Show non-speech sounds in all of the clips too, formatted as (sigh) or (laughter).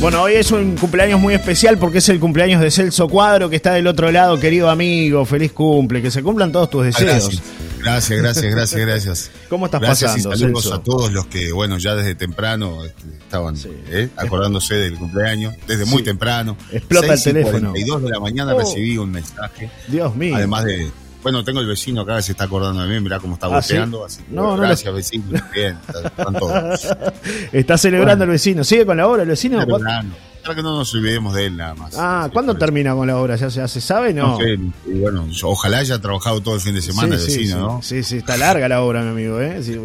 Bueno, hoy es un cumpleaños muy especial porque es el cumpleaños de Celso Cuadro que está del otro lado, querido amigo. Feliz cumple, que se cumplan todos tus deseos. Gracias, gracias, gracias, gracias. (laughs) ¿Cómo estás gracias pasando, y saludos Celso? a todos los que, bueno, ya desde temprano este, estaban ¿eh? acordándose del cumpleaños, desde muy temprano. Explota el 6 y teléfono. 42 de la mañana Oh. recibí un mensaje. Dios mío. Además de, bueno, tengo el vecino acá que se está acordando de mí, mirá cómo está ¿Ah, sí? Así que, No, no gracias, vecino. Bien, están todos. (laughs) Está celebrando el vecino. ¿Sigue con la obra el vecino? Celebrando. Para que no nos olvidemos de él nada más. Ah, ¿cuándo termina con la obra? ¿Ya, ya se sabe? No. No sé, bueno, ojalá haya trabajado todo el fin de semana el sí, vecino, sí, ¿no? Sí, sí, está larga la obra, mi amigo. ¿eh? Sí,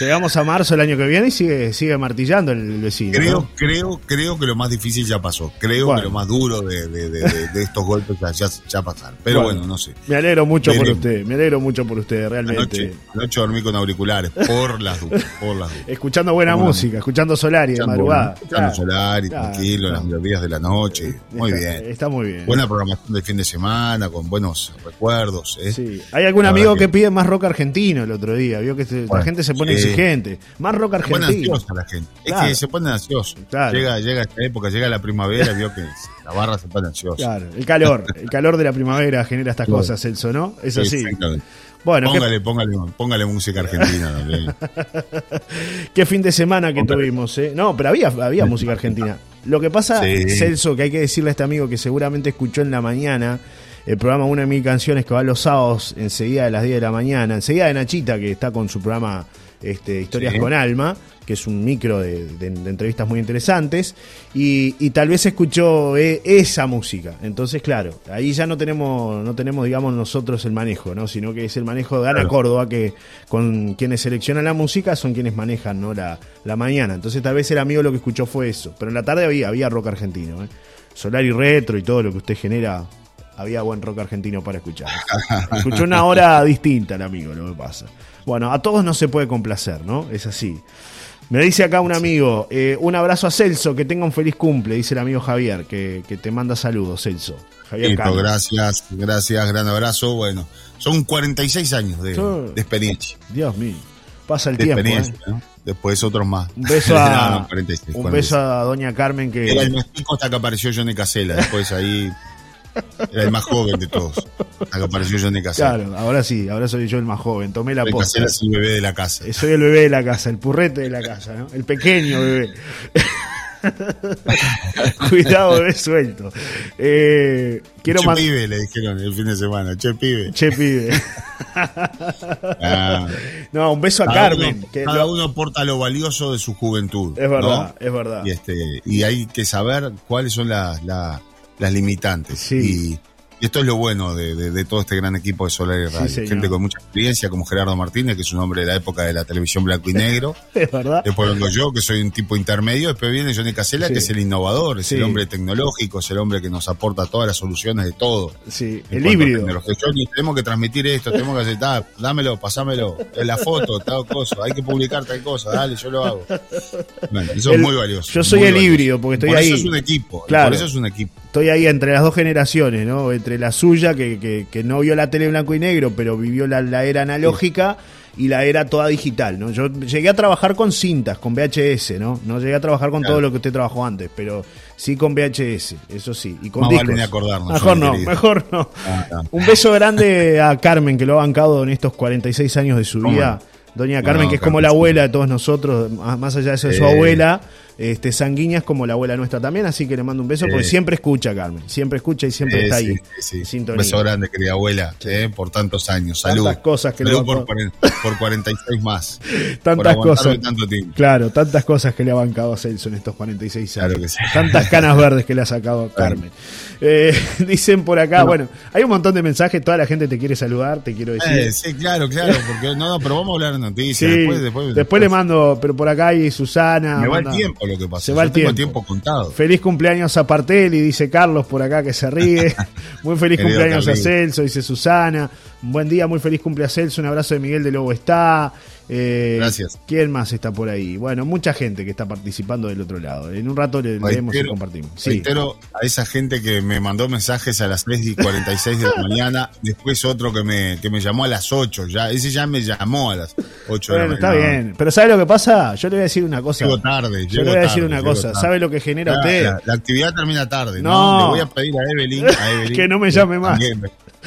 llegamos a marzo el año que viene y sigue, sigue martillando el vecino. Creo, ¿no? creo, creo que lo más difícil ya pasó. Creo Bueno. que lo más duro de, de- de- de- de estos golpes ya, ya, pasaron. Pero bueno, no sé. Me alegro mucho por usted, me alegro mucho por usted, realmente. Anoche, anoche dormí con auriculares, por las dudas, por las dudas. Escuchando buena música, escuchando Solari de madrugada. escuchando Claro, Solar y claro, tranquilo, claro. las melodías de la noche. Muy Está- bien. Está muy bien. Buena programación del fin de semana, con buenos recuerdos. ¿eh? Sí. Hay algún La amigo que pide más rock argentino el otro día. Vio que se- la gente se pone exigente. Más rock Se pone argentino. ansiosa la gente. Es Claro. que se pone ansioso. Claro. Llega, llega esta época, llega la primavera, vio que la barra se pone ansiosa. Claro, el calor. El calor de la primavera genera estas Claro. cosas, Celso, ¿no? Es Sí, así. exactamente. Bueno, ¿qué, póngale, póngale, póngale música argentina también. (laughs) qué fin de semana que tuvimos, ¿eh? No, pero había, había música argentina. Lo que pasa, Sí. Celso, que hay que decirle a este amigo que seguramente escuchó en la mañana el programa Una de mil canciones que va los sábados enseguida de las 10 de la mañana, enseguida de Nachita, que está con su programa este, Historias Sí. con Alma, que es un micro de, de- de entrevistas muy interesantes, y, y tal vez escuchó eh, esa música. Entonces, claro, ahí ya no tenemos, no tenemos, digamos, nosotros el manejo, ¿no? Sino que es el manejo de Ana Claro. Córdoba, que con quienes seleccionan la música son quienes manejan, ¿no? La, la mañana. Entonces, tal vez el amigo lo que escuchó fue eso. Pero en la tarde había, había rock argentino, ¿eh? Solar y retro y todo lo que usted genera. Había buen rock argentino para escuchar. (laughs) Escuchó una hora distinta el amigo, lo que pasa. Bueno, a todos no se puede complacer, ¿no? Es así. Me dice acá un amigo, eh, un abrazo a Celso, que tenga un feliz cumple, dice el amigo Javier, que, que te manda saludos, Celso. Javier Listo, gracias, gracias, gran abrazo. Bueno, son 46 años de, Sí. de experiencia. Dios mío, pasa el De tiempo. experiencia, ¿eh? ¿no? Después otros más. Un beso (laughs) a, no, 46, un 46. beso a doña Carmen que... Era el hasta que apareció Johnny Casella. Después ahí era el más joven de todos. Hasta que apareció Johnny Casella. Claro, ahora sí, ahora soy yo el más joven, tomé la posta. Casella es el bebé de la casa. Eh, Soy el bebé de la casa, el purrete de la casa, ¿no? El pequeño bebé. (laughs) Cuidado, bebé suelto. Eh, quiero che más. pibe, le dijeron el fin de semana. Che pibe. Che, pibe. (laughs) Ah, No, un beso a cada Carmen. uno, que cada lo- uno aporta lo valioso de su juventud. Es verdad, ¿no? es verdad. Y, este, y hay que saber cuáles son las, las, las limitantes. Sí. Y, y esto es lo bueno de, de- de todo este gran equipo de Solar y Radio. Gente con mucha experiencia, como Gerardo Martínez, que es un hombre de la época de la televisión blanco y (laughs) negro. Es verdad. Después vengo yo, que soy un tipo intermedio. Después viene Johnny Casella, Sí. que es el innovador, es Sí. el hombre tecnológico, es el hombre que nos aporta todas las soluciones de todo. Sí, En el híbrido. Johnny, tenemos que transmitir esto, tenemos que hacer dámelo, pasámelo, la foto, tal cosa, hay que publicar tal cosa, dale, yo lo hago. Bueno, eso El- es muy valioso. yo soy el valioso. híbrido, porque estoy por ahí. eso es un equipo, Claro. por eso es un equipo. Estoy ahí entre las dos generaciones, ¿no? Entre la suya, que, que- que no vio la tele blanco y negro, pero vivió la, la era analógica, y la era toda digital, ¿no? Yo llegué a trabajar con cintas, con VHS, ¿no? No llegué a trabajar con Claro. todo lo que usted trabajó antes, pero sí con VHS, eso sí. Y con Más discos. vale ni acordarnos, Mejor no, querido. mejor no. Ah, ah. Un beso grande a Carmen, que lo ha bancado en estos 46 años de su ¿Cómo vida. no? Doña No, Carmen, que es como la abuela de todos nosotros, más allá de ser su Eh. abuela, este, sanguínea es como la abuela nuestra también, así que le mando un beso, porque siempre escucha, Carmen, siempre escucha y siempre está ahí. sí, sí. Un beso grande, querida abuela, eh, por tantos años. Salud. Tantas cosas que le Salud bancó. por, (laughs) por 46 más. Tantas cosas. tanto tiempo. Claro, tantas cosas que le ha bancado a Celso en estos 46 años. Claro que sí. Tantas canas (laughs) verdes que le ha sacado a Carmen. Eh, (laughs) dicen por acá, bueno, hay un montón de mensajes, toda la gente te quiere saludar, te quiero decir. Eh, sí, claro, claro, porque no, no, pero vamos a hablar de Sí, noticias. después, después, después le mando, pero por acá hay Susana. Me va el tiempo lo que pasa. Se va Yo el tengo tiempo. tiempo contado. Feliz cumpleaños a Partelli, dice Carlos por acá que se ríe. (laughs) Muy feliz cumpleaños a. Celso, dice Susana. Un buen día, muy feliz cumpleaños a Celso. Un abrazo de Miguel de Lobo está. Eh, Gracias. ¿Quién más está por ahí? Bueno, mucha gente que está participando del otro lado. En un rato le leemos y compartimos. Sí. Reitero a esa gente que me mandó mensajes a las 6 y 46 de la (laughs) mañana, después otro que me, que me llamó a las 8, ya, ese ya me llamó a las, 8 de la Bueno, está mañana. bien. Pero ¿sabe lo que pasa? Yo le voy a decir una cosa. Llego tarde. Yo le voy a decir tarde, una cosa. tarde. ¿Sabe lo que genera La- usted? La, la actividad termina tarde, ¿no? No. Le voy a pedir a Evelyn, a (laughs) Evelyn Que no me llame más. también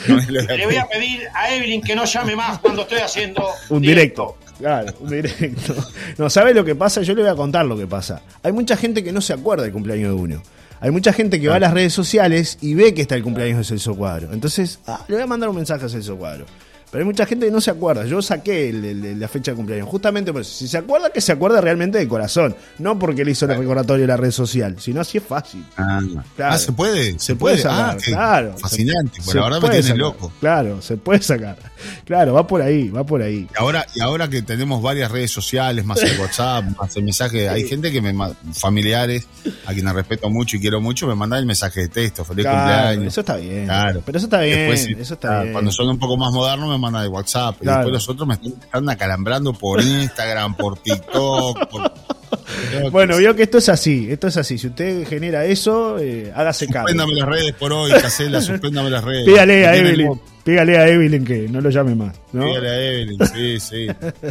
no, (laughs) le voy a pedir. pedir a Evelyn que no llame más cuando estoy haciendo Un directo. Claro, un directo. No, ¿sabe lo que pasa? Yo le voy a contar lo que pasa. Hay mucha gente que no se acuerda del cumpleaños de uno. Hay mucha gente que va a las redes sociales y ve que está el cumpleaños de Celso Cuadro. Entonces, ah, le voy a mandar un mensaje a Celso Cuadro. Pero hay mucha gente que no se acuerda. Yo saqué el- el- la fecha de cumpleaños. Justamente por eso. Si se acuerda, que se acuerda realmente de corazón. No porque le hizo el recordatorio de la red social. Sino así es fácil. Ah, Claro. ah, se puede, se, Se puede puede. sacar, ah, claro. Fascinante. Verdad me tiene loco. Claro, se puede sacar. Claro, va por ahí, va por ahí. Y ahora, y ahora que tenemos varias redes sociales, más el WhatsApp, (laughs) más el mensaje, hay gente que me familiares, a quienes respeto mucho y quiero mucho, me mandan el mensaje de texto, feliz Claro, cumpleaños. Eso está bien. Claro. Pero eso está bien. Después, eso está ah, bien. Cuando son un poco más modernos me mandan el WhatsApp. Claro. Y después los otros me están, acalambrando por Instagram, por TikTok. Por... (laughs) Bueno, vio que esto es así, esto es así. Si usted genera eso, eh, hágase cargo. Suspéndame las redes por hoy, Casela, suspéndame las redes. Pídale a Evelyn, loco. pídale a Evelyn que no lo llame más, ¿no? Pídale a Evelyn, sí, sí.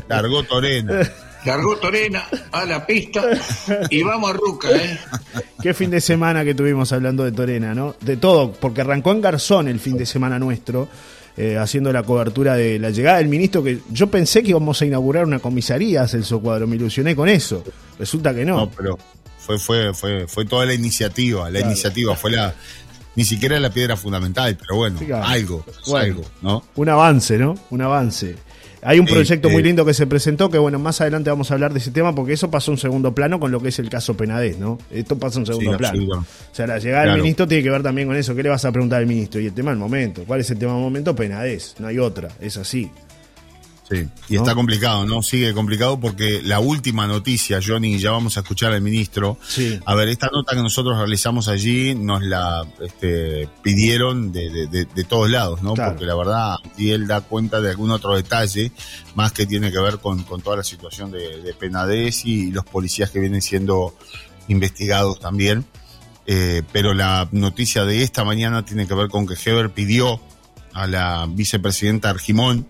Largó Torena. Largó Torena a la pista y vamos a Ruca, ¿eh? Qué fin de semana que tuvimos hablando de Torena, ¿no? De todo, porque arrancó en Garzón el fin de semana nuestro, eh, haciendo la cobertura de la llegada del ministro, que yo pensé que íbamos a inaugurar una comisaría, Celso Cuadro, me ilusioné con eso. Resulta que no. No, pero fue, fue, fue, fue toda la iniciativa. La Claro. iniciativa fue la. Ni siquiera la piedra fundamental, pero bueno, Sí, claro. algo, Bueno. algo, ¿no? Un avance, ¿no? Un avance. Hay un proyecto muy eh. lindo que se presentó, que bueno, más adelante vamos a hablar de ese tema, porque eso pasó un segundo plano con lo que es el caso Penadez, ¿no? Esto pasa un segundo Sí, plano. O sea, la llegada del ministro tiene que ver también con eso. ¿Qué le vas a preguntar al ministro? Y el tema del momento. ¿Cuál es el tema del momento? Penadez. No hay otra. Es así. Sí, y ¿No? está complicado, ¿no? Sigue complicado porque la última noticia, Johnny, ya vamos a escuchar al ministro. Sí. A ver, esta nota que nosotros realizamos allí nos la este, pidieron de, de- de- de todos lados, ¿no? Claro. Porque la verdad, y él da cuenta de algún otro detalle, más que tiene que ver con, con toda la situación de, de Penades y los policías que vienen siendo investigados también. Eh, pero la noticia de esta mañana tiene que ver con que Heber pidió a la vicepresidenta Argimón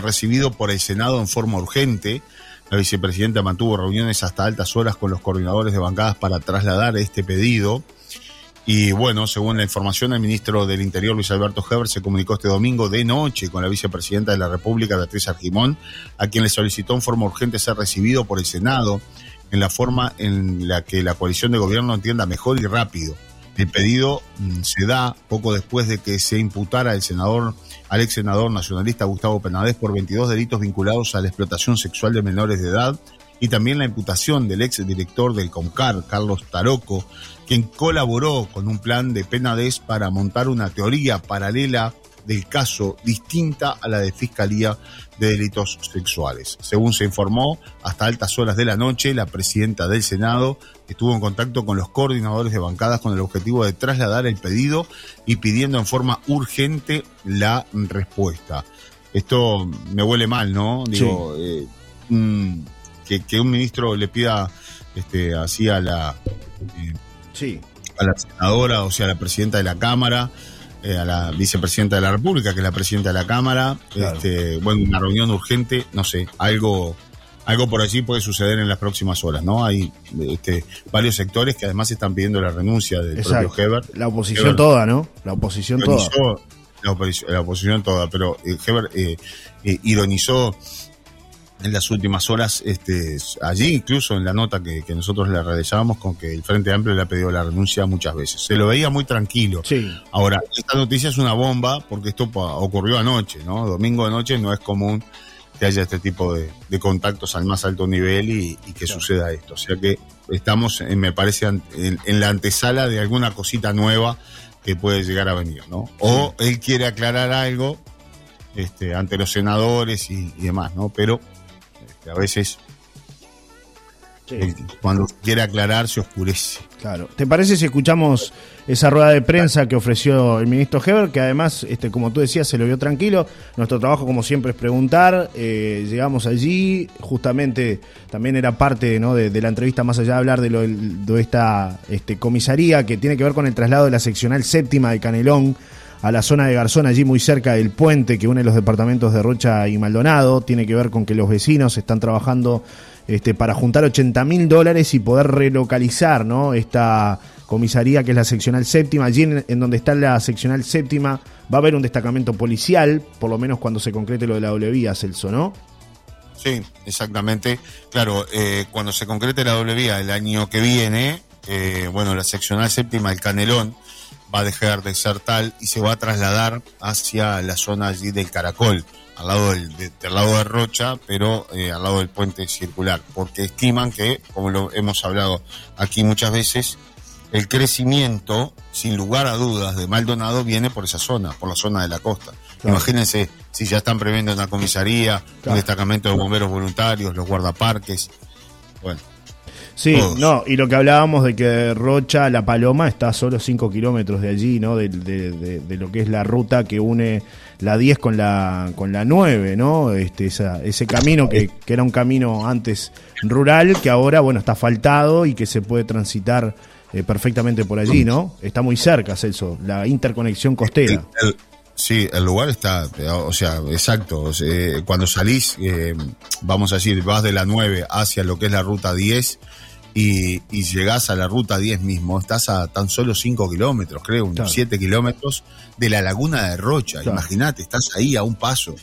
recibido por el Senado en forma urgente. La vicepresidenta mantuvo reuniones hasta altas horas con los coordinadores de bancadas para trasladar este pedido. Y bueno, según la información, el ministro del Interior, Luis Alberto Heber, se comunicó este domingo de noche con la vicepresidenta de la República, Beatriz Argimón, a quien le solicitó en forma urgente ser recibido por el Senado en la forma en la que la coalición de gobierno entienda mejor y rápido. El pedido mm, se da poco después de que se imputara al senador, al ex senador nacionalista Gustavo Penades por 22 delitos vinculados a la explotación sexual de menores de edad y también la imputación del ex director del CONCAR, Carlos Taroco, quien colaboró con un plan de Penades para montar una teoría paralela del caso distinta a la de Fiscalía de Delitos Sexuales. Según se informó, hasta altas horas de la noche, la presidenta del Senado estuvo en contacto con los coordinadores de bancadas con el objetivo de trasladar el pedido y pidiendo en forma urgente la respuesta. Esto me huele mal, ¿no? Digo, eh, mm, que, que un ministro le pida este, así a la, eh, Sí. a la senadora, o sea, a la presidenta de la Cámara, eh, a la vicepresidenta de la República, que es la presidenta de la Cámara, Claro. este, bueno, una reunión urgente, no sé, algo, algo por allí puede suceder en las próximas horas, ¿no? Hay este, varios sectores que además están pidiendo la renuncia del Exacto. propio Heber. La oposición Heber toda, ¿no? La oposición toda. la oposición, la oposición toda, pero eh, Heber eh, eh, ironizó en las últimas horas, este, allí incluso en la nota que, que nosotros le realizábamos con que el Frente Amplio le ha pedido la renuncia muchas veces. Se lo veía muy tranquilo. Sí. Ahora, esta noticia es una bomba porque esto ocurrió anoche, ¿no? Domingo de noche no es común que haya este tipo de, de contactos al más alto nivel y, y que Claro. suceda esto. O sea que estamos, eh, me parece, en, en la antesala de alguna cosita nueva que puede llegar a venir, ¿no? O él quiere aclarar algo este, ante los senadores y, y demás, ¿no? Pero a veces Sí. cuando quiere aclarar se oscurece. Claro. ¿Te parece si escuchamos esa rueda de prensa que ofreció el ministro Heber, que además, este, como tú decías, se lo vio tranquilo? Nuestro trabajo, como siempre, es preguntar. Eh, llegamos allí, justamente también era parte ¿no? de, de la entrevista, más allá de hablar de, lo, de esta este, comisaría que tiene que ver con el traslado de la seccional séptima de Canelón a la zona de Garzón, allí muy cerca del puente que une los departamentos de Rocha y Maldonado. Tiene que ver con que los vecinos están trabajando este, para juntar 80 mil dólares y poder relocalizar ¿no? esta comisaría que es la seccional séptima. Allí en, donde está la seccional séptima va a haber un destacamento policial, por lo menos cuando se concrete lo de la doble vía, Celso, ¿no? Sí, exactamente. Claro, eh, cuando se concrete la doble vía el año que viene, eh, bueno, la seccional séptima, el Canelón, va a dejar de ser tal y se va a trasladar hacia la zona allí del Caracol, al lado del, lado de Rocha, pero eh, al lado del puente circular, porque estiman que, como lo hemos hablado aquí muchas veces, el crecimiento, sin lugar a dudas, de Maldonado viene por esa zona, por la zona de la costa. Imagínense si ya están previendo una comisaría, un destacamento de bomberos voluntarios, los guardaparques. Bueno. Sí, no, y lo que hablábamos de que Rocha, La Paloma, está a solo 5 kilómetros de allí, ¿no? De, de, lo que es la ruta que une la 10 con la, con la 9, ¿no? Este, ese camino que, que era un camino antes rural, que ahora, bueno, está asfaltado y que se puede transitar eh, perfectamente por allí, ¿no? Está muy cerca, Celso, la interconexión costera. Sí, el lugar está, o sea, exacto. cuando salís, eh, vamos a decir, vas de la 9 hacia lo que es la ruta 10 y, y llegás a la ruta 10 mismo, estás a tan solo 5 kilómetros, creo, unos 7 kilómetros de la laguna de Rocha. Imagínate, estás ahí a un paso.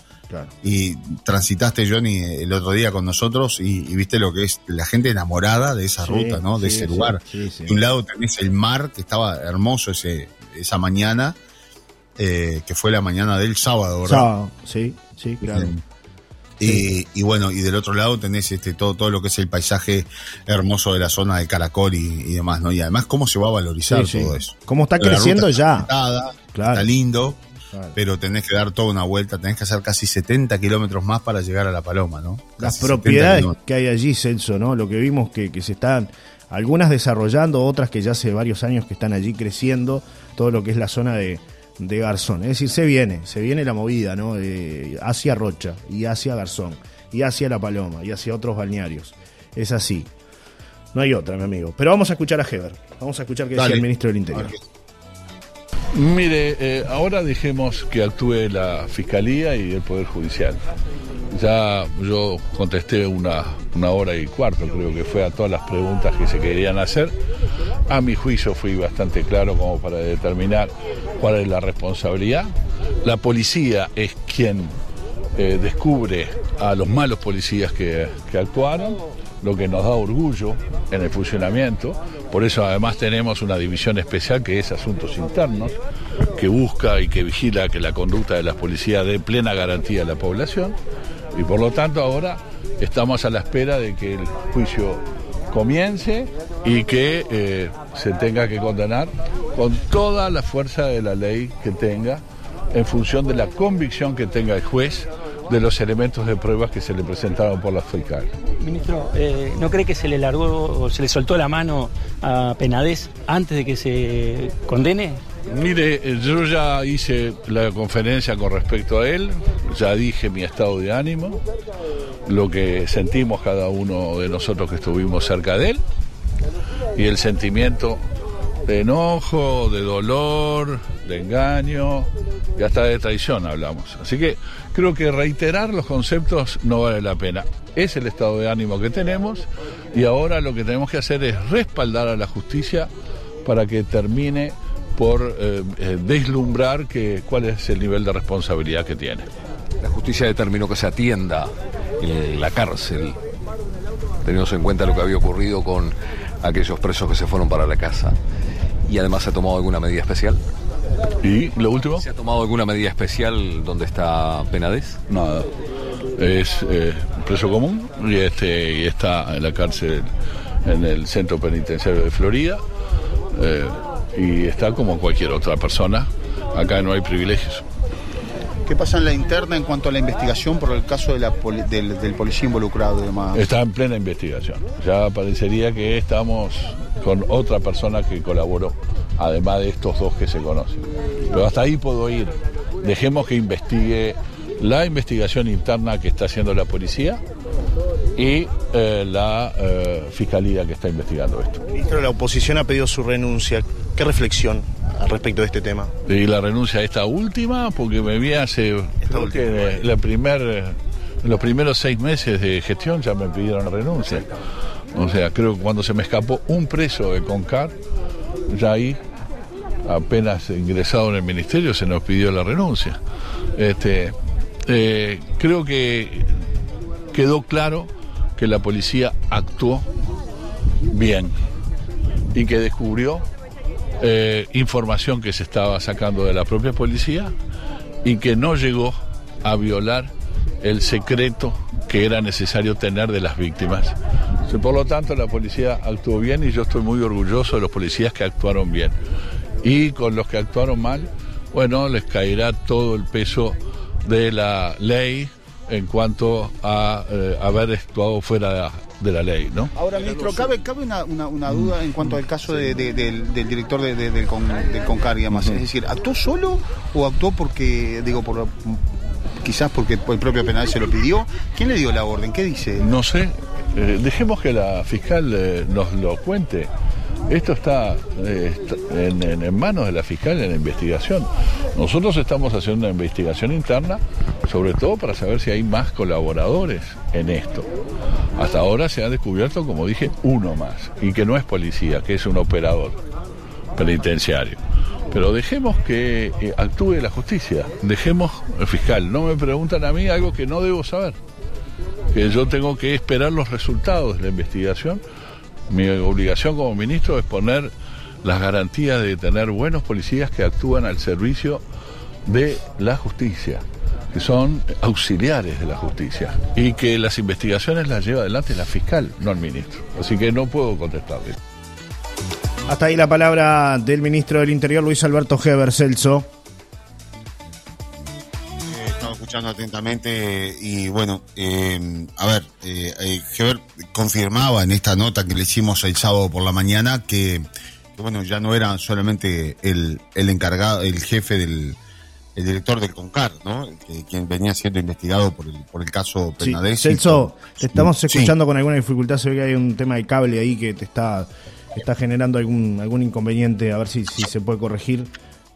Y transitaste, Johnny, el otro día con nosotros y, viste lo que es la gente enamorada de esa ruta, ¿no? De ese lugar. de un lado tenés el mar, que estaba hermoso ese, esa mañana, eh, que fue la mañana del sábado, ¿verdad? Sábado, sí, sí, claro. Y, bueno, y del otro lado tenés este todo, todo lo que es el paisaje hermoso de la zona de Caracol y, demás, ¿no? Y además cómo se va a valorizar todo eso. Cómo está creciendo ya. Está lindo pero tenés que dar toda una vuelta, tenés que hacer casi 70 kilómetros más para llegar a La Paloma, ¿no? Las propiedades que hay allí, Celso, ¿no? Lo que vimos que, que se están, algunas desarrollando, otras que ya hace varios años que están allí creciendo, todo lo que es la zona de, de Garzón. Es decir, se viene, se viene la movida, ¿no? hacia Rocha y hacia Garzón y hacia La Paloma y hacia otros balnearios. Es así. No hay otra, mi amigo. Pero vamos a escuchar a Heber. Vamos a escuchar qué decía el ministro del Interior. Mire, eh, ahora dejemos que actúe la Fiscalía y el Poder Judicial. Ya yo contesté una, una hora y cuarto, creo que fue a todas las preguntas que se querían hacer. A mi juicio fui bastante claro como para determinar cuál es la responsabilidad. La policía es quien eh, descubre a los malos policías que, que actuaron, lo que nos da orgullo en el funcionamiento. Por eso además tenemos una división especial que es Asuntos Internos, que busca y que vigila que la conducta de las policías dé plena garantía a la población. Y por lo tanto ahora estamos a la espera de que el juicio comience y que eh, se tenga que condenar con toda la fuerza de la ley que tenga en función de la convicción que tenga el juez de los elementos de pruebas que se le presentaron por la fiscal. Ministro, eh, ¿no cree que se le largó o se le soltó la mano a Penades antes de que se condene? Mire, yo ya hice la conferencia con respecto a él, ya dije mi estado de ánimo, lo que sentimos cada uno de nosotros que estuvimos cerca de él y el sentimiento de enojo, de dolor, de engaño y hasta de traición hablamos. Así que creo que reiterar los conceptos no vale la pena. Es el estado de ánimo que tenemos y ahora lo que tenemos que hacer es respaldar a la justicia para que termine por eh, eh, deslumbrar que, cuál es el nivel de responsabilidad que tiene. La justicia determinó que se atienda en la cárcel, teniendo en cuenta lo que había ocurrido con aquellos presos que se fueron para la casa. Y además se ha tomado alguna medida especial. ¿Y lo último? ¿Se ha tomado alguna medida especial donde está Penades? Nada. Es eh, preso común y, este, y está en la cárcel en el centro penitenciario de Florida eh, y está como cualquier otra persona. Acá no hay privilegios. ¿Qué pasa en la interna en cuanto a la investigación por el caso de la del, del, policía involucrado y demás? Está en plena investigación. Ya parecería que estamos con otra persona que colaboró, además de estos dos que se conocen. Pero hasta ahí puedo ir. Dejemos que investigue la investigación interna que está haciendo la policía y eh, la eh, fiscalía que está investigando esto. Ministro, la oposición ha pedido su renuncia. ¿Qué reflexión respecto de este tema. Y la renuncia a esta última, porque me vi hace, creo que la primer, en los primeros seis meses de gestión ya me pidieron la renuncia. O sea, creo que cuando se me escapó un preso de Concar, ya ahí, apenas ingresado en el ministerio, se nos pidió la renuncia. Este, eh, creo que quedó claro que la policía actuó bien y que descubrió eh, información que se estaba sacando de la propia policía y que no llegó a violar el secreto que era necesario tener de las víctimas. Por lo tanto, la policía actuó bien y yo estoy muy orgulloso de los policías que actuaron bien. Y con los que actuaron mal, bueno, les caerá todo el peso de la ley en cuanto a eh, haber actuado fuera de, la ley, ¿no? Ahora, ministro, cabe, cabe una, una, duda en cuanto al caso del, director del, con, del CONCAR y demás. Es decir, ¿actuó solo o actuó porque, digo, por quizás porque el propio penal se lo pidió? ¿Quién le dio la orden? ¿Qué dice? No sé. Eh, dejemos que la fiscal eh, nos lo cuente. Esto está, eh, en, manos de la fiscal en la investigación. Nosotros estamos haciendo una investigación interna, sobre todo para saber si hay más colaboradores en esto. Hasta ahora se ha descubierto, como dije, uno más, y que no es policía, que es un operador penitenciario. Pero dejemos que eh, actúe la justicia, dejemos el fiscal. No me preguntan a mí algo que no debo saber, que yo tengo que esperar los resultados de la investigación mi obligación como ministro es poner las garantías de tener buenos policías que actúan al servicio de la justicia, que son auxiliares de la justicia, y que las investigaciones las lleva adelante la fiscal, no el ministro. Así que no puedo contestarle. Hasta ahí la palabra del ministro del Interior, Luis Alberto Heber Celso atentamente y bueno, eh, a ver, eh, Heber confirmaba en esta nota que le hicimos el sábado por la mañana que, bueno, ya no era solamente el, el encargado, el jefe del el director del CONCAR, ¿no? quien venía siendo investigado por el, por el caso Penades. Celso, estamos escuchando con alguna dificultad, se ve que hay un tema de cable ahí que te está, está generando algún, algún inconveniente, a ver si, si se puede corregir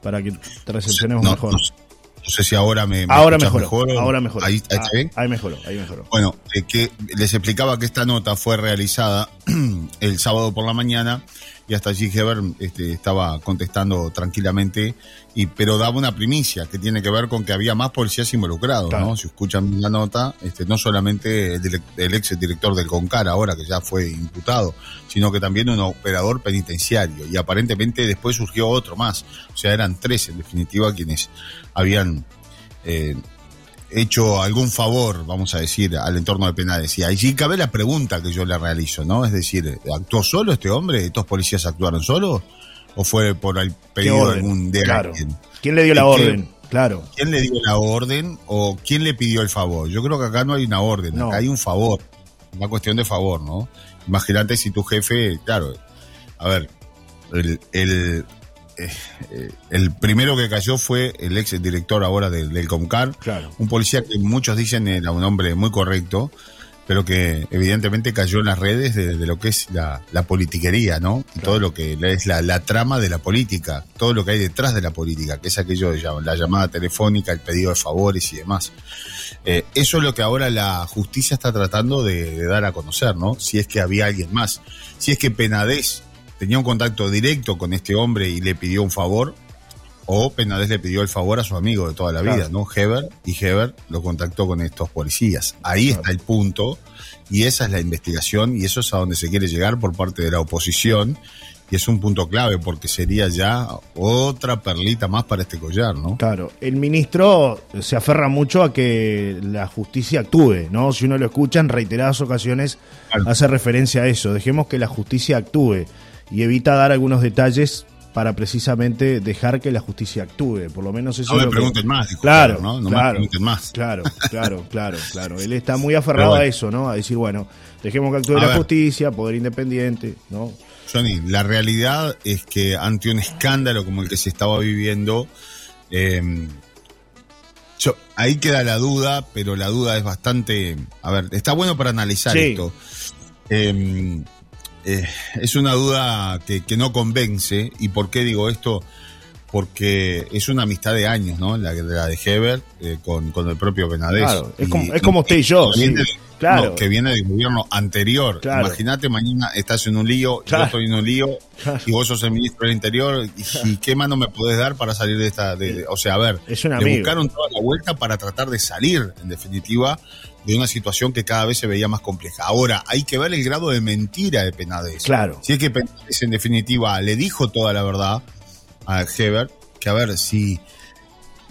para que te recepcionemos mejor. No sé si ahora me, ahora mejor. Ahora mejor. Ahí, ahí, ah, ahí mejoró, ahí mejoró. Bueno, eh, que les explicaba que esta nota fue realizada (clears throat) el sábado por la mañana y hasta allí Heber este, estaba contestando tranquilamente, y, pero daba una primicia que tiene que ver con que había más policías involucrados, ¿no? Si escuchan la nota, este, no solamente el, el, ex director del CONCAR ahora, que ya fue imputado, sino que también un operador penitenciario, y aparentemente después surgió otro más, o sea, eran tres en definitiva quienes habían... Eh, hecho algún favor, vamos a decir, al entorno de penales. Y allí cabe la pregunta que yo le realizo, ¿no? Es decir, ¿actuó solo este hombre? ¿Estos policías actuaron solos? ¿O fue por el pedido de algún de alguien? ¿Quién le dio la orden? Claro. ¿Quién le dio la orden o quién le pidió el favor? Yo creo que acá no hay una orden, acá hay un favor. Una cuestión de favor, ¿no? Imagínate si tu jefe, claro, a ver, el, el eh, eh, el primero que cayó fue el ex director ahora del, del Comcar, un policía que muchos dicen era un hombre muy correcto, pero que evidentemente cayó en las redes de, lo que es la, politiquería, ¿no? todo lo que es la, trama de la política, todo lo que hay detrás de la política, que es aquello de la llamada telefónica, el pedido de favores y demás. Eh, eso es lo que ahora la justicia está tratando de, de, dar a conocer, ¿no? Si es que había alguien más. Si es que Penades tenía un contacto directo con este hombre y le pidió un favor, o Penades le pidió el favor a su amigo de toda la vida, ¿no? Heber, y Heber lo contactó con estos policías. Ahí está el punto, y esa es la investigación, y eso es a donde se quiere llegar por parte de la oposición, y es un punto clave porque sería ya otra perlita más para este collar, ¿no? Claro, el ministro se aferra mucho a que la justicia actúe, ¿no? Si uno lo escucha en reiteradas ocasiones hace referencia a eso, dejemos que la justicia actúe y evita dar algunos detalles para precisamente dejar que la justicia actúe. Por lo menos eso no me pregunten más, claro, ¿no? No me pregunten más. Claro, claro, claro, claro. (laughs) Él está muy aferrado a eso, ¿no? A decir, bueno, dejemos que actúe la justicia, poder independiente, ¿no? Johnny, la realidad es que ante un escándalo como el que se estaba viviendo, eh, ahí queda la duda, pero la duda es bastante. A ver, está bueno para analizar esto. Eh, eh, es una duda que, no convence. ¿Y por qué digo esto? porque es una amistad de años, ¿no? La, la de Heber eh, con, con el propio Benadés. Claro, es como- es como usted y yo, que viene sí, de- claro. no, que viene del gobierno anterior. Claro. Imagínate, mañana estás en un lío, Claro. yo estoy en un lío, Claro. y vos sos el ministro del Interior, y, y qué mano me podés dar para salir de esta... de- de- o sea, a ver, Es un le buscaron toda la vuelta para tratar de salir, en definitiva, de una situación que cada vez se veía más compleja. Ahora, hay que ver el grado de mentira de Penades. Claro. Si es que Penades, en definitiva, le dijo toda la verdad a Heber, que a ver si...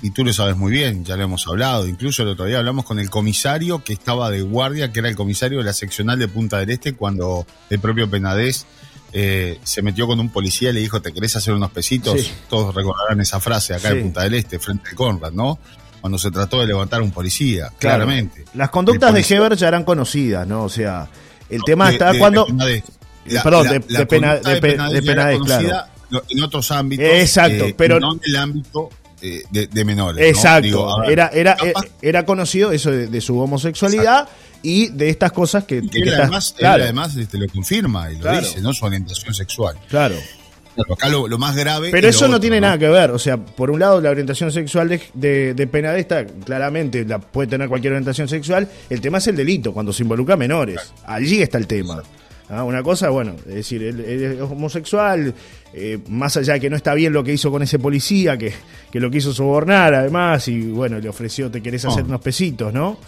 Y tú lo sabes muy bien, ya lo hemos hablado. Incluso el otro día hablamos con el comisario que estaba de guardia, que era el comisario de la seccional de Punta del Este, cuando el propio Penadez eh, se metió con un policía y le dijo, ¿te querés hacer unos pesitos? Sí. Todos recordarán esa frase acá Sí. en Punta del Este, frente al Conrad, ¿no? Cuando se trató de levantar a un policía, Claro. claramente. Las conductas de Heber ya eran conocidas, ¿no? O sea, el tema de- está de cuando... Penades. Eh, perdón, de- Pena- conducta de Pe- Penades de era Penades, conocida En otros ámbitos. Exacto, eh, pero- No en el ámbito eh, de, de menores. ¿no? Exacto, Digo, ver, era, era, capaz eh, era conocido eso de, de su homosexualidad y de estas cosas que, que que él además, él claro, además este, lo confirma y lo Claro. dice, ¿no? Su orientación sexual. claro. Acá lo, lo más grave. Pero eso no otro, tiene nada que ver, o sea, por un lado la orientación sexual de, de, de Penadesta, claramente la puede tener cualquier orientación sexual, el tema es el delito, cuando se involucra a menores, allí está el tema. Ah, Una cosa, bueno, es decir, él, él es homosexual, eh, más allá de que no está bien lo que hizo con ese policía, que, que lo quiso sobornar además, y bueno, le ofreció, te querés hacer No. unos pesitos, ¿no?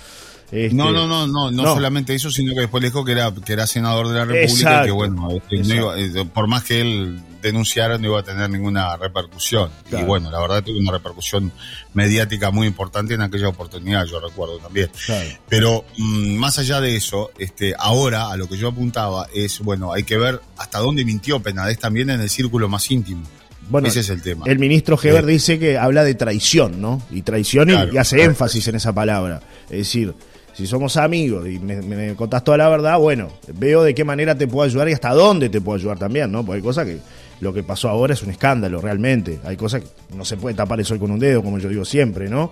Este, No, no, no, no, no, no. solamente eso, sino que después le dijo que era, que era senador de la República Exacto. y que bueno, este, no Exacto. iba- eh, por más que él denunciara no iba a tener ninguna repercusión. Claro. Y bueno, la verdad tuvo una repercusión mediática muy importante en aquella oportunidad, yo recuerdo también. Claro. Pero mm, más allá de eso, este, ahora a lo que yo apuntaba es, bueno, hay que ver hasta dónde mintió Penades también en el círculo más íntimo. Bueno, Ese es el tema. El ministro Heber Eh. dice que habla de traición, ¿no? Y traición y- Claro, y hace énfasis en esa palabra. Es decir, si somos amigos y me, me- me contás toda la verdad, bueno, veo de qué manera te puedo ayudar y hasta dónde te puedo ayudar también, ¿no? Porque hay cosas que lo que pasó ahora es un escándalo, realmente. Hay cosas que no se puede tapar el sol con un dedo, como yo digo siempre, ¿no?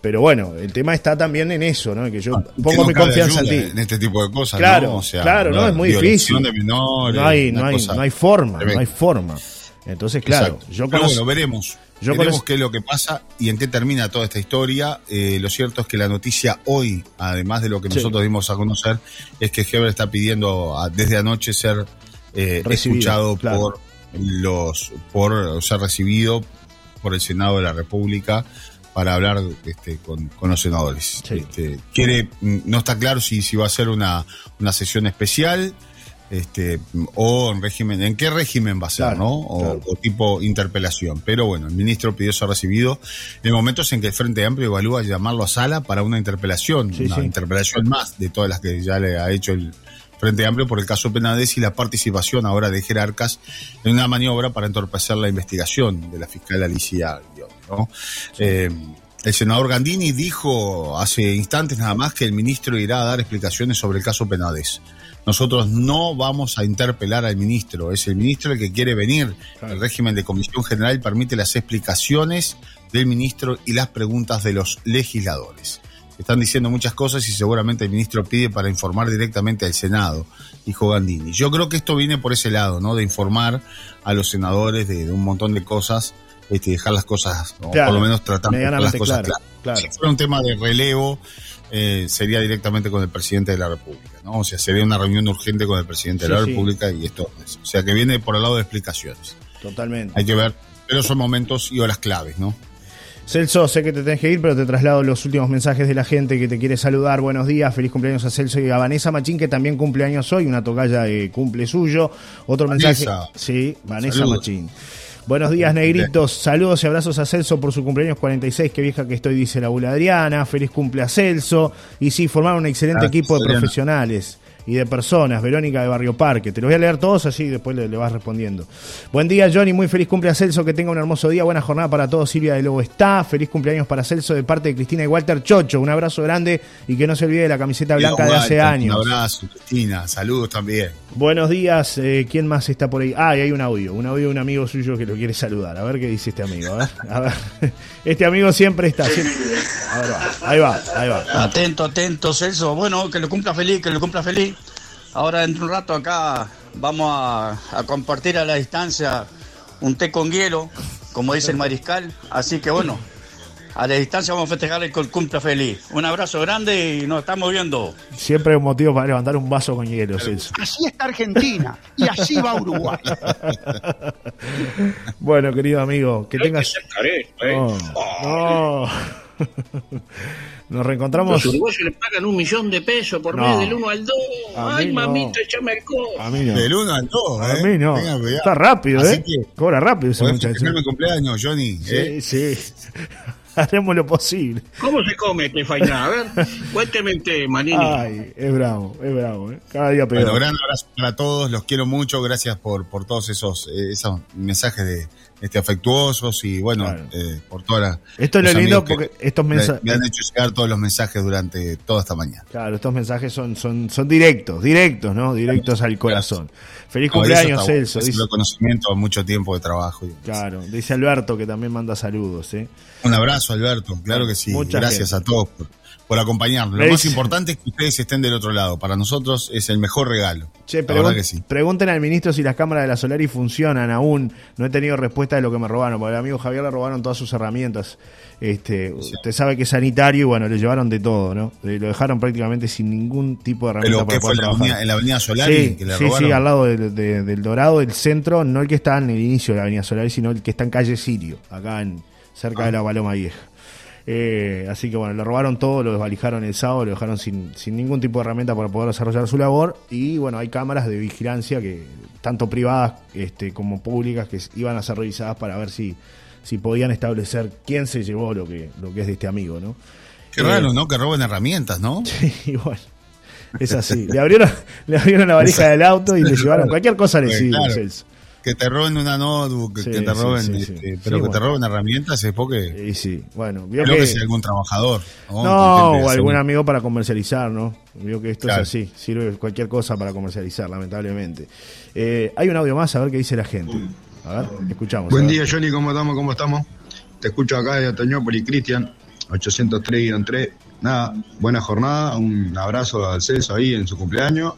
Pero bueno, el tema está también en eso, ¿no? Que yo Ah, pongo mi confianza en ti. En este tipo de cosas, Claro, ¿no? O sea, claro, no, es muy difícil. de menores, No hay, no hay, no hay forma, no hay forma. Entonces, claro, Exacto. yo Pero bueno, veremos. yo veremos qué es lo que pasa y en qué termina toda esta historia. Eh, lo cierto es que la noticia hoy, además de lo que Sí. nosotros dimos a conocer, es que Heber está pidiendo a- desde anoche ser eh, escuchado claro. por los, por ser recibido por el Senado de la República para hablar este, con, con los senadores. Sí. Este, quiere, no está claro si, si va a ser una, una sesión especial. Este, o en régimen, ¿en qué régimen va a ser, Claro, no? O, claro. o tipo interpelación. Pero bueno, el ministro pidió ser recibido en momentos en que el Frente Amplio evalúa llamarlo a sala para una interpelación, Sí, una sí. interpelación más de todas las que ya le ha hecho el Frente Amplio por el caso Penades y la participación ahora de jerarcas en una maniobra para entorpecer la investigación de la fiscal Alicia Guión, ¿no? Eh, el senador Gandini dijo hace instantes nada más que el ministro irá a dar explicaciones sobre el caso Penades. Nosotros no vamos a interpelar al ministro, es el ministro el que quiere venir. El régimen de comisión general permite las explicaciones del ministro y las preguntas de los legisladores. Están diciendo muchas cosas y seguramente el ministro pide para informar directamente al Senado, dijo Gandini. Yo creo que esto viene por ese lado, ¿no? De informar a los senadores de, de un montón de cosas, este, dejar las cosas, o Claro, por lo menos tratar las cosas claro, claras. claro. Si fuera un tema de relevo, eh, sería directamente con el presidente de la República, ¿no? O sea, sería una reunión urgente con el presidente Sí, de la sí. República y esto. O sea, que viene por el lado de explicaciones. Totalmente. Hay que ver, pero son momentos y horas claves, ¿no? Celso, sé que te tenés que ir, pero te traslado los últimos mensajes de la gente que te quiere saludar. Buenos días, feliz cumpleaños a Celso y a Vanessa Machín, que también cumple años hoy, una tocalla de cumple suyo. Otro mensaje. Vanessa. Sí, Vanessa Saludos. Machín. Buenos días, negritos. Saludos y abrazos a Celso por su cumpleaños 46. Qué vieja que estoy, dice la abuela Adriana. Feliz cumple a Celso. Y sí, formaron un excelente Gracias, equipo de Adriana. profesionales y de personas. Verónica de Barrio Parque. Te los voy a leer todos así, después le, le vas respondiendo. Buen día, Johnny. Muy feliz cumple a Celso. Que tenga un hermoso día. Buena jornada para todos. Silvia de Lobo está. Feliz cumpleaños para Celso de parte de Cristina y Walter Chocho. Un abrazo grande y que no se olvide de la camiseta blanca de hace años. Un abrazo, Cristina. Saludos también. Buenos días, eh, ¿quién más está por ahí? Ah, y hay un audio, un audio de un amigo suyo que lo quiere saludar. A ver qué dice este amigo. A ver, a ver. (laughs) Este amigo siempre está. siempre- A ver, va. Ahí va, ahí va. Atento, atento, Celso. Bueno, que lo cumpla feliz, que lo cumpla feliz. Ahora dentro de un rato acá vamos a, a compartir a la distancia un té con hielo como dice el mariscal. Así que bueno, a la distancia vamos a festejar el cumple feliz. Un abrazo grande y nos estamos viendo. Siempre hay un motivo para levantar un vaso con hielo, Celso. Así está Argentina y así va Uruguay. (laughs) bueno, querido amigo, que que tengas. ser careto, ¿eh? No. no. Nos reencontramos. Los uruguayos le pagan un millón de pesos por No. mes del 1 al 2. A Ay, no. mamita, échame el codo. A mí no. Del 1 al 2, A ¿eh? mí no. Cuidado. Está rápido, Así ¿eh? que Cobra rápido ese muchacho. mi cumpleaños, Johnny. ¿eh? Sí, sí. (laughs) Haremos lo posible. ¿Cómo se come este fainá? A ver, cuénteme usted, Manini. Ay, es bravo, es bravo, ¿eh? Cada día peor. Bueno, gran abrazo para todos, los quiero mucho, gracias por, por todos esos, eh, esos mensajes de este afectuosos y bueno, Claro. eh, por toda la, Esto es lo lindo porque estos me, mensajes. me han hecho llegar todos los mensajes durante toda esta mañana. Claro, estos mensajes son, son, son directos, directos, ¿no? Directos al corazón. Feliz No, cumpleaños, Celso. es Dice, a mucho tiempo de trabajo. y- claro, dice Alberto que también manda saludos, ¿eh? Un abrazo, Alberto, claro que sí. Mucha Gracias gente. a todos por, por acompañarnos. Lo más importante es que ustedes estén del otro lado. Para nosotros es el mejor regalo. Che, pregun- que sí. pregunten al ministro si las cámaras de la Solari funcionan aún. No he tenido respuesta de lo que me robaron, porque al amigo Javier le robaron todas sus herramientas. Este, Usted sabe que es sanitario y bueno, le llevaron de todo, ¿no? Lo dejaron prácticamente sin ningún tipo de herramienta Pero para que fue poder en la, trabajar. avenida, en la avenida Solari Sí, que le sí, robaron. sí, al lado del, de- del Dorado, del centro, no el que está en el inicio de la Avenida Solari, sino el que está en calle Sirio, acá en cerca Ah. de la Paloma Vieja. Eh, así que bueno, le robaron todo, lo desvalijaron el sábado, lo dejaron sin, sin ningún tipo de herramienta para poder desarrollar su labor. Y bueno, hay cámaras de vigilancia que, tanto privadas este, como públicas, que iban a ser revisadas para ver si, si podían establecer quién se llevó lo que, lo que es de este amigo, ¿no? Qué Eh, raro, ¿no? Que roben herramientas, ¿no? (laughs) y bueno, es así. Le abrieron, (laughs) le abrieron la valija del auto y le llevaron cualquier cosa le Pues, sirve, claro. Celso. Que te roben una notebook, que- Sí, que te roben, sí, este, sí. pero Sí, que te roben herramientas es porque Y sí, bueno, vio creo que, que, es algún trabajador. ¿no? o algún amigo para comercializar, ¿no? Vio que esto Claro. es así, sirve cualquier cosa para comercializar, lamentablemente. Eh, hay un audio más, a ver qué dice la gente. A ver, escuchamos. Buen ver. día, Johnny, ¿cómo estamos? ¿Cómo estamos? Te escucho acá de Otoñópolis, Cristian, 803-3. Nada, buena jornada, un abrazo al Celso ahí en su cumpleaños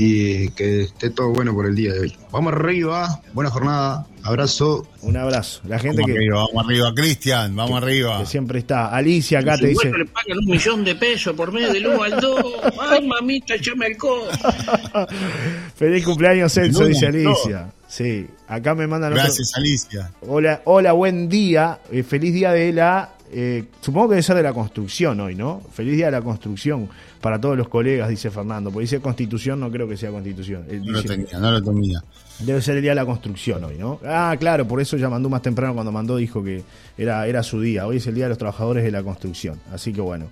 y que esté todo bueno por el día de hoy. Vamos arriba, buena jornada, abrazo. Un abrazo. La gente Vamos que, arriba, vamos arriba, Cristian, vamos arriba. que siempre está. Alicia acá te dice. le pagan un millón de pesos por mes del 1 al 2. Ay, mamita, échame el codo. Feliz cumpleaños, Celso, dice no. Alicia. Sí, acá me mandan otro- Gracias, Alicia. Hola, hola, buen día. Eh, feliz día de la. Eh, supongo que debe ser de la construcción hoy, ¿no? Feliz día de la construcción para todos los colegas, dice Fernando. Porque dice constitución, no creo que sea constitución. Él No lo tenía, no lo tenía. debe ser el día de la construcción hoy, ¿no? Ah, claro, por eso ya mandó más temprano cuando mandó, dijo que era, era su día. Hoy es el día de los trabajadores de la construcción. Así que bueno,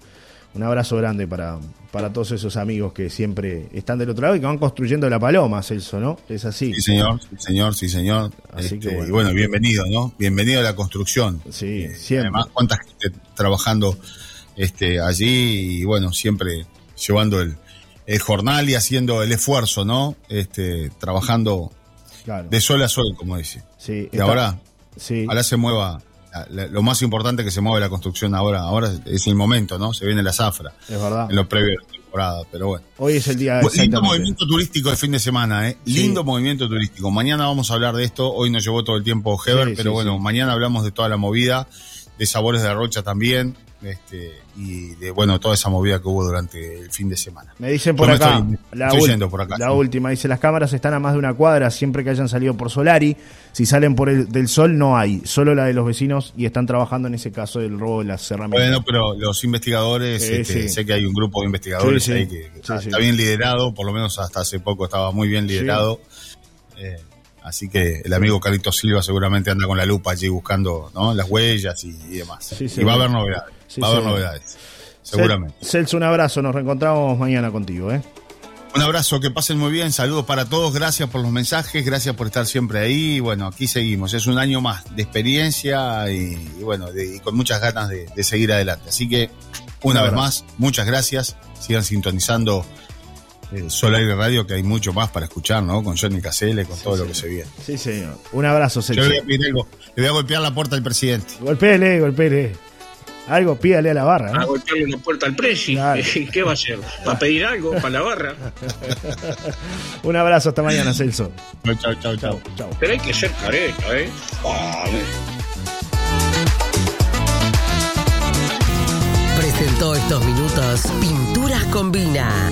un abrazo grande para, para todos esos amigos que siempre están del otro lado y que van construyendo la paloma, Celso, ¿no? Es así. Sí, señor, sí, señor, sí, señor. Así que Este, bueno. Y bueno, bienvenido, ¿no? Bienvenido a la construcción. Sí, Eh, siempre. Además, cuánta gente trabajando este, allí y bueno, siempre llevando el, el jornal y haciendo el esfuerzo, ¿no? Este, trabajando Claro. de sol a sol, como dice. Sí, Y está- ahora, sí. ahora se mueva. La- la- Lo más importante que se mueve la construcción ahora, ahora es el momento, ¿no? Se viene la zafra Es verdad. en lo previo de la temporada, pero bueno. Hoy es el día Bu- Lindo movimiento turístico el fin de semana, ¿eh? Sí. Lindo movimiento turístico. Mañana vamos a hablar de esto. Hoy nos llevó todo el tiempo Heber, Sí, pero sí, bueno, mañana hablamos de toda la movida, de Sabores de Rocha también, este, y de, bueno, toda esa movida que hubo durante el fin de semana. Me dicen por Yo acá, estoy- la, estoy ul- yendo por acá, la sí. última, dice, las cámaras están a más de una cuadra siempre que hayan salido por Solari, si salen por el del sol no hay, solo la de los vecinos y están trabajando en ese caso del robo de las herramientas. Bueno, pero los investigadores, este, sí. sé que hay un grupo de investigadores Sí, ahí que, está, bien liderado, por lo menos hasta hace poco estaba muy bien liderado. Eh, así que el amigo Carlito Silva seguramente anda con la lupa allí buscando ¿no? las huellas y, y demás. Sí, y va a haber novedades. Sí, va a haber novedades. Seguramente. Cel- Celso, un abrazo, nos reencontramos mañana contigo, ¿eh? Un abrazo, que pasen muy bien, saludos para todos, gracias por los mensajes, gracias por estar siempre ahí. Y bueno, aquí seguimos, es un año más de experiencia y, y bueno, de- y con muchas ganas de, de seguir adelante. Así que, una Un vez más, muchas gracias, sigan sintonizando eh, Solar y Radio, que hay mucho más para escuchar, ¿no? Con Johnny Casele, con todo lo que se viene. Sí, señor. Un abrazo, Yo Celso. le voy a pedir algo, le voy a golpear la puerta al presidente. Golpele, golpele. Algo pídale a la barra. A ¿no? golpearle una puerta al presi. Claro. (laughs) ¿Qué va a hacer? ¿Va a pedir algo para la barra? (laughs) Un abrazo, hasta mañana, Celso. Chau, chau, chau. Chau. Pero hay que ser careta, ¿eh? Ah, Presentó estos minutos Pinturas Combina.